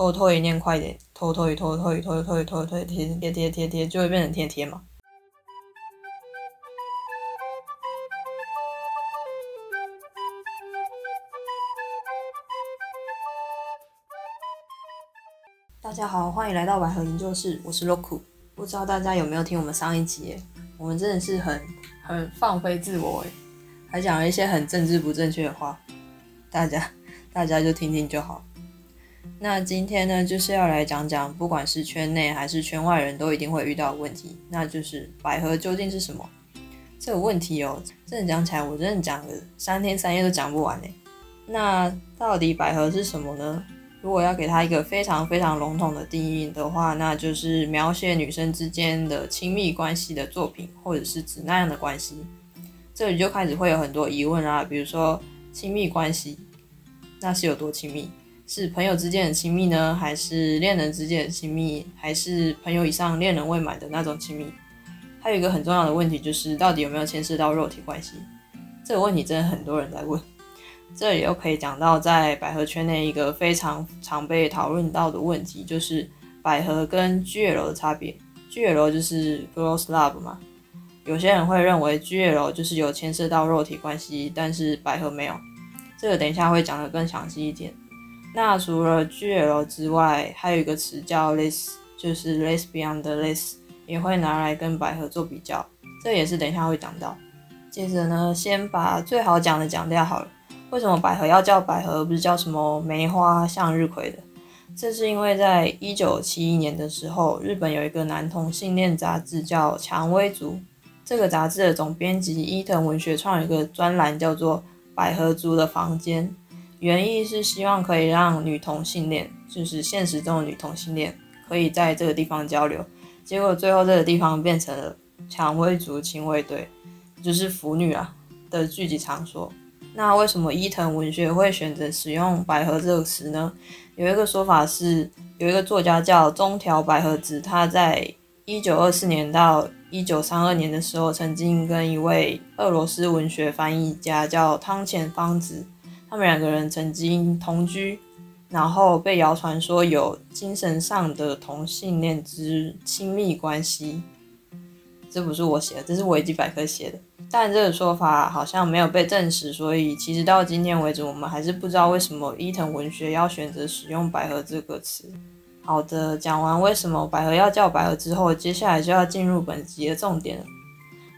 拖拖一念快点，拖拖一拖拖一拖拖一拖拖贴贴贴贴贴，就会变成贴贴嘛。大家好，欢迎来到百合研究室，我是 Roku。不知道大家有没有听我们上一集？我们真的是很很放飞自我诶，还讲了一些很政治不正确的话，大家大家就听听就好。那今天呢，就是要来讲讲，不管是圈内还是圈外人都一定会遇到的问题，那就是百合究竟是什么？这个问题哦，真的讲起来，我真的讲了三天三夜都讲不完呢。那到底百合是什么呢？如果要给它一个非常非常笼统的定义的话，那就是描写女生之间的亲密关系的作品，或者是指那样的关系。这里就开始会有很多疑问啊，比如说亲密关系，那是有多亲密？是朋友之间的亲密呢，还是恋人之间的亲密，还是朋友以上恋人未满的那种亲密？还有一个很重要的问题就是，到底有没有牵涉到肉体关系？这个问题真的很多人在问。这里又可以讲到，在百合圈内一个非常常被讨论到的问题，就是百合跟 GL 的差别。GL 就是 Girls Love 嘛，有些人会认为 GL 就是有牵涉到肉体关系，但是百合没有。这个等一下会讲的更详细一点。那除了 GL 之外，还有一个词叫 les，就是 lesbian 的 les，也会拿来跟百合做比较，这也是等一下会讲到。接着呢，先把最好讲的讲掉好了。为什么百合要叫百合，不是叫什么梅花、向日葵的？这是因为在一九七一年的时候，日本有一个男同性恋杂志叫《蔷薇族》，这个杂志的总编辑伊藤文学创有一个专栏，叫做《百合族的房间》。原意是希望可以让女同性恋，就是现实中的女同性恋，可以在这个地方交流。结果最后这个地方变成了蔷薇族亲卫队，就是腐女啊的聚集场所。那为什么伊藤文学会选择使用“百合”这个词呢？有一个说法是，有一个作家叫中条百合子，他在一九二四年到一九三二年的时候，曾经跟一位俄罗斯文学翻译家叫汤浅芳子。他们两个人曾经同居，然后被谣传说有精神上的同性恋之亲密关系。这不是我写的，这是维基百科写的。但这个说法好像没有被证实，所以其实到今天为止，我们还是不知道为什么伊藤文学要选择使用“百合”这个词。好的，讲完为什么百合要叫百合之后，接下来就要进入本集的重点了。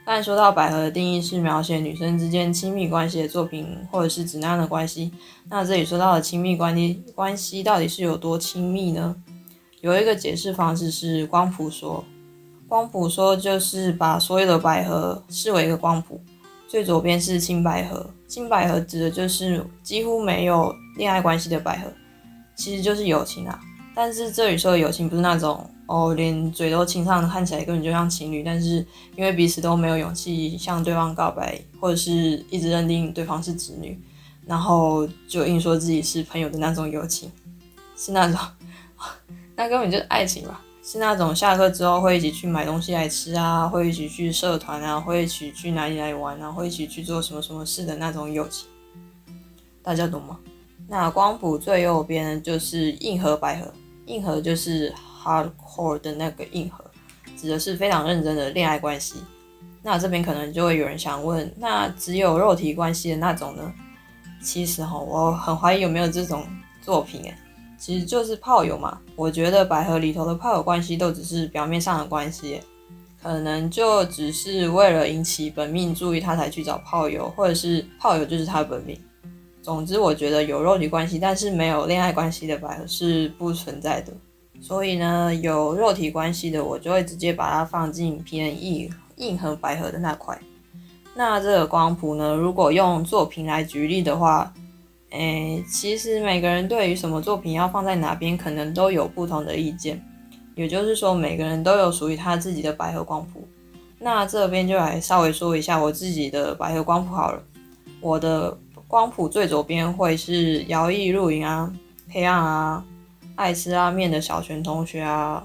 但说到百合的定义是描写女生之间亲密关系的作品，或者是指那样的关系。那这里说到的亲密关系关系到底是有多亲密呢？有一个解释方式是光谱说，光谱说就是把所有的百合视为一个光谱，最左边是青百合，青百合指的就是几乎没有恋爱关系的百合，其实就是友情啊。但是这里说的友情不是那种。哦，连嘴都亲上，看起来根本就像情侣，但是因为彼此都没有勇气向对方告白，或者是一直认定对方是直女，然后就硬说自己是朋友的那种友情，是那种，那根本就是爱情吧？是那种下课之后会一起去买东西来吃啊，会一起去社团啊，会一起去哪里来玩啊，会一起去做什么什么事的那种友情，大家懂吗？那光谱最右边就是硬核百合，硬核就是。Hardcore 的那个硬核，指的是非常认真的恋爱关系。那这边可能就会有人想问，那只有肉体关系的那种呢？其实哈，我很怀疑有没有这种作品诶，其实就是炮友嘛。我觉得百合里头的炮友关系都只是表面上的关系，可能就只是为了引起本命注意，他才去找炮友，或者是炮友就是他本命。总之，我觉得有肉体关系但是没有恋爱关系的百合是不存在的。所以呢，有肉体关系的，我就会直接把它放进偏硬硬核百合的那块。那这个光谱呢，如果用作品来举例的话，诶，其实每个人对于什么作品要放在哪边，可能都有不同的意见。也就是说，每个人都有属于他自己的百合光谱。那这边就来稍微说一下我自己的百合光谱好了。我的光谱最左边会是摇曳露营啊，黑暗啊。爱吃拉面的小泉同学啊，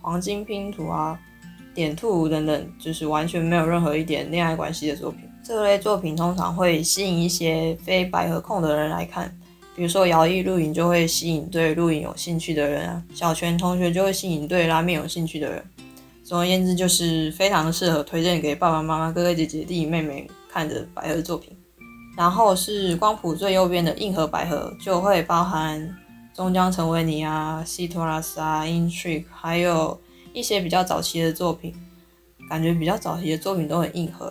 黄金拼图啊，点兔等等，就是完全没有任何一点恋爱关系的作品。这类作品通常会吸引一些非百合控的人来看，比如说摇曳露营就会吸引对露营有兴趣的人啊，小泉同学就会吸引对拉面有兴趣的人。总而言之，就是非常适合推荐给爸爸妈妈、哥哥姐姐、弟弟妹妹看的百合作品。然后是光谱最右边的硬核百合，就会包含终将成为你啊、西托拉斯啊、Intrigue，还有一些比较早期的作品。感觉比较早期的作品都很硬核，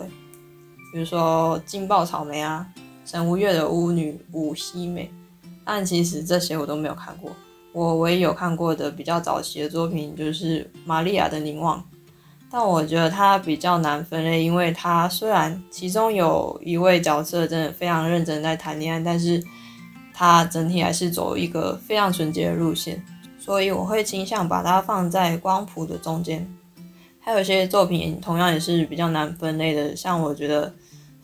比如说劲爆草莓啊、神无月的巫女五希美，但其实这些我都没有看过。我唯一有看过的比较早期的作品就是玛利亚的凝望。但我觉得它比较难分类，因为它虽然其中有一位角色真的非常认真在谈恋爱，但是它整体还是走一个非常纯洁的路线，所以我会倾向把它放在光谱的中间。还有一些作品同样也是比较难分类的，像我觉得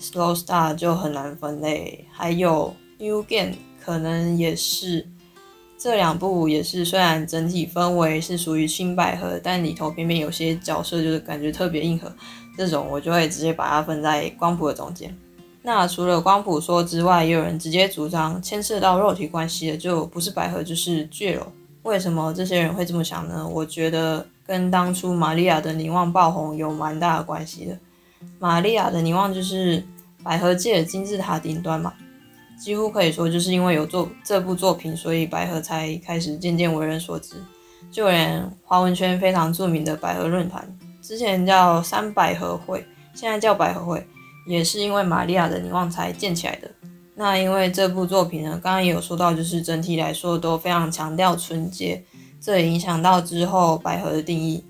Slow Star 就很难分类，还有 New Game 可能也是。这两部也是，虽然整体氛围是属于青百合，但里头偏偏有些角色就是感觉特别硬核，这种我就会直接把它分在光谱的中间。那除了光谱说之外，也有人直接主张牵涉到肉体关系的就不是百合就是巨楼。为什么这些人会这么想呢？我觉得跟当初玛利亚的凝望爆红有蛮大的关系的。玛利亚的凝望就是百合界的金字塔顶端嘛。几乎可以说，就是因为有做这部作品，所以百合才开始渐渐为人所知。就连华文圈非常著名的百合论坛，之前叫三百合会，现在叫百合会，也是因为玛利亚的凝望才建起来的。那因为这部作品呢，刚刚也有说到，就是整体来说都非常强调纯洁，这也影响到之后百合的定义。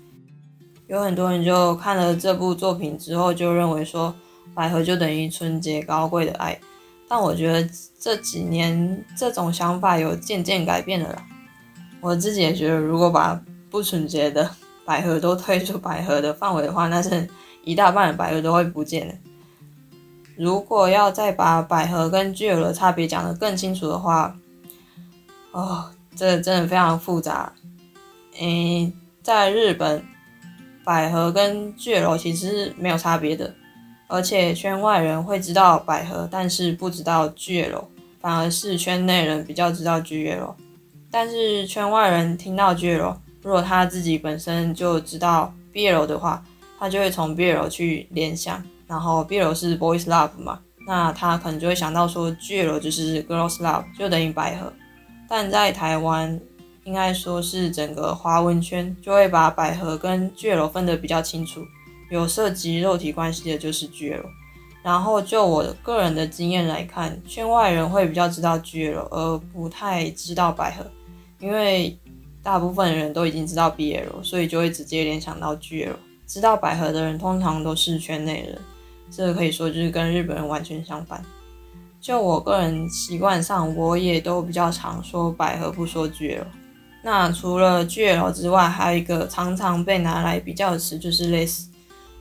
有很多人就看了这部作品之后，就认为说百合就等于纯洁高贵的爱。但我觉得这几年这种想法有渐渐改变了啦。我自己也觉得，如果把不纯洁的百合都推出百合的范围的话，那是一大半的百合都会不见的。如果要再把百合跟巨有的差别讲得更清楚的话，哦，这真的非常复杂。诶，在日本，百合跟巨楼其实是没有差别的。而且圈外人会知道百合，但是不知道 GL，反而是圈内人比较知道 GL。但是圈外人听到 GL，如果他自己本身就知道 BL 的话，他就会从 BL 去联想，然后 BL 是 Boys Love 嘛，那他可能就会想到说 GL 就是 Girls Love，就等于百合。但在台湾，应该说是整个华文圈就会把百合跟 GL 分得比较清楚。有涉及肉体关系的就是 GL，然后就我个人的经验来看，圈外人会比较知道 GL，而不太知道百合，因为大部分人都已经知道 BL，所以就会直接联想到 GL。知道百合的人通常都是圈内人，这个可以说就是跟日本人完全相反。就我个人习惯上，我也都比较常说百合，不说 GL。那除了 GL 之外，还有一个常常被拿来比较的词就是类似。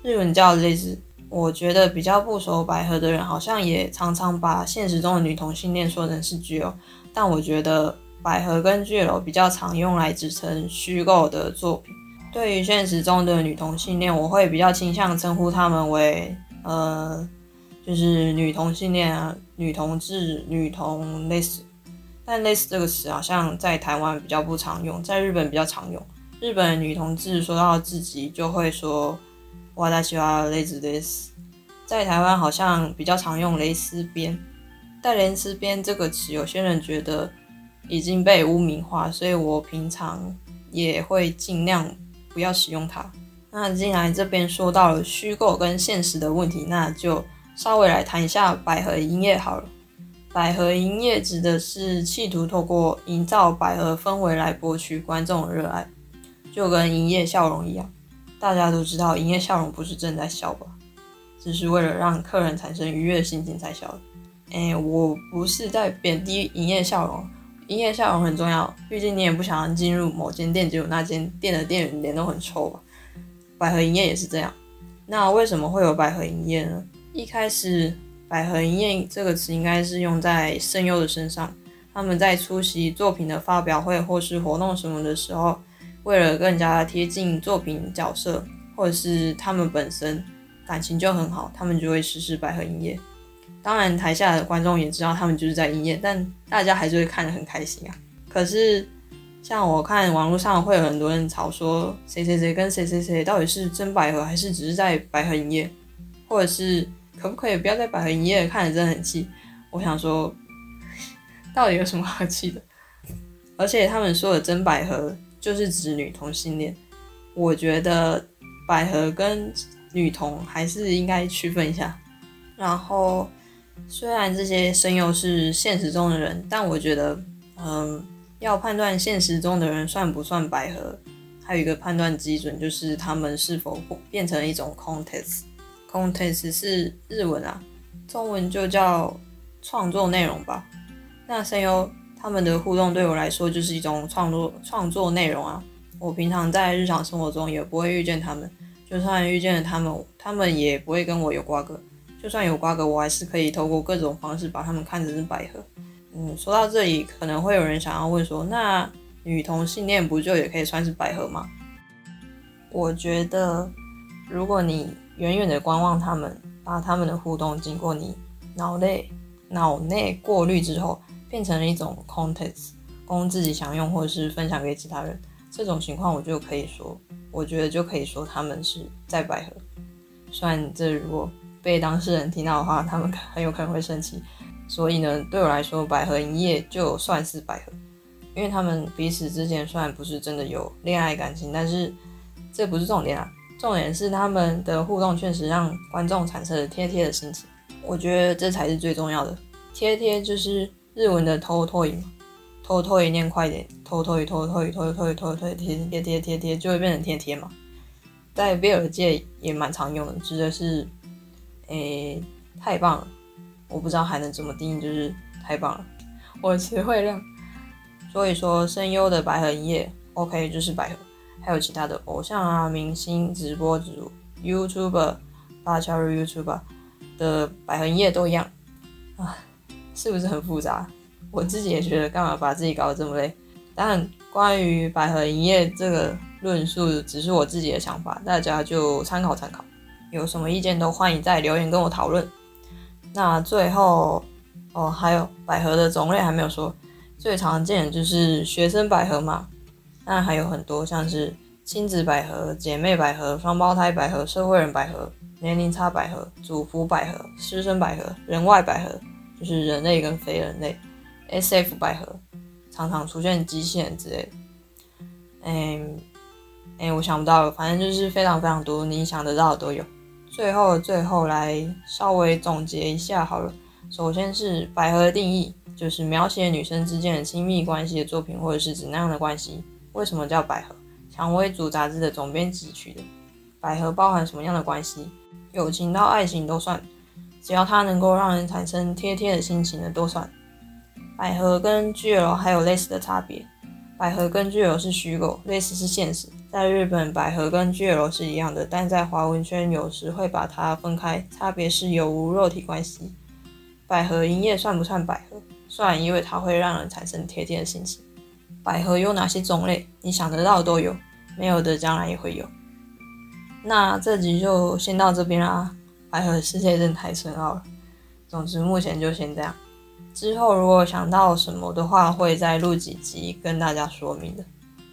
日文叫类似，我觉得比较不熟百合的人，好像也常常把现实中的女同性恋说成是 GL，但我觉得百合跟 GL 比较常用来指称虚构的作品。对于现实中的女同性恋，我会比较倾向称呼他们为呃，就是女同性恋啊、女同志、女同类似。但类似这个词好像在台湾比较不常用，在日本比较常用。日本女同志说到自己就会说。哇，大喜欢蕾丝蕾丝，在台湾好像比较常用蕾丝边，但蕾丝边这个词，有些人觉得已经被污名化，所以我平常也会尽量不要使用它。那既然这边说到了虚构跟现实的问题，那就稍微来谈一下百合营业好了。百合营业指的是企图透过营造百合氛围来博取观众的热爱，就跟营业笑容一样。大家都知道，营业笑容不是真在笑吧？只是为了让客人产生愉悦心情才笑的。哎，我不是在贬低营业笑容，营业笑容很重要。毕竟你也不想进入某间店，结果那间店的店员脸都很臭吧？百合营业也是这样。那为什么会有百合营业呢？一开始，百合营业这个词应该是用在声优的身上，他们在出席作品的发表会或是活动什么的时候。为了更加贴近作品角色，或者是他们本身感情就很好，他们就会实施百合营业。当然台下的观众也知道他们就是在营业，但大家还是会看得很开心啊。可是像我看网络上会有很多人吵说谁谁谁跟谁谁谁到底是真百合还是只是在百合营业，或者是可不可以不要在百合营业，看着真的很气。我想说，到底有什么好气的？而且他们说的真百合就是指女同性恋，我觉得百合跟女同还是应该区分一下。然后，虽然这些声优是现实中的人，但我觉得，嗯，要判断现实中的人算不算百合，还有一个判断基准就是他们是否变成一种 contest。contest 是日文啊，中文就叫。创作内容吧，那声优他们的互动对我来说就是一种创作创作内容啊。我平常在日常生活中也不会遇见他们，就算遇见了他们，他们也不会跟我有瓜葛。就算有瓜葛，我还是可以透过各种方式把他们看成是百合。嗯，说到这里，可能会有人想要问说，那女同性恋不就也可以算是百合吗？我觉得，如果你远远的观望他们，把他们的互动经过你脑内。脑内过滤之后，变成了一种 content，供自己享用或是分享给其他人。这种情况，我就可以说，我觉得就可以说他们是在百合。虽然这如果被当事人听到的话，他们很有可能会生气。所以呢，对我来说，百合营业就算是百合，因为他们彼此之间虽然不是真的有恋爱感情，但是这不是重点啊。重点是他们的互动确实让观众产生了贴贴的心情。我觉得这才是最重要的，贴贴就是日文的偷偷嘛，偷偷一念快点，偷偷一偷偷一偷偷一偷偷贴贴贴贴贴就会变成贴贴嘛，在 v 尔界也蛮常用的，指的是，诶，太棒了，我不知道还能怎么定义，就是太棒了，我词汇量，所以说声优的百合营业，OK 就是百合，还有其他的偶像啊、明星、直播主、YouTuber、八加入 YouTuber。的百合营业都一样啊，是不是很复杂？我自己也觉得干嘛把自己搞得这么累。但关于百合营业这个论述，只是我自己的想法，大家就参考参考。有什么意见都欢迎在留言跟我讨论。那最后哦，还有百合的种类还没有说，最常见就是学生百合嘛。那还有很多像是亲子百合、姐妹百合、双胞胎百合、社会人百合。年龄差百合、主福百合、师生百合、人外百合，就是人类跟非人类；S.F. 百合，常常出现机器人之类的。嗯，哎，我想不到了，反正就是非常非常多，你想得到的都有。最后，最后来稍微总结一下好了。首先是百合的定义，就是描写女生之间的亲密关系的作品，或者是指那样的关系。为什么叫百合？蔷薇组杂志的总编辑取的。百合包含什么样的关系？友情到爱情都算，只要它能够让人产生贴贴的心情的都算。百合跟 GL 还有类似的差别，百合跟 GL 是虚构，类似是现实。在日本，百合跟 GL 是一样的，但在华文圈有时会把它分开，差别是有无肉体关系。百合营业算不算百合？算，因为它会让人产生贴近的心情。百合有哪些种类？你想得到都有，没有的将来也会有。那这集就先到这边啦，百合世界真的太深奥了。总之目前就先这样，之后如果想到什么的话，会再录几集跟大家说明的。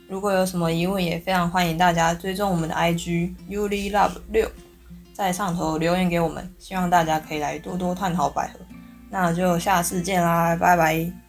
如果有什么疑问，也非常欢迎大家追踪我们的 IG ulilove 六，在上头留言给我们，希望大家可以来多多探讨百合。那就下次见啦，拜拜。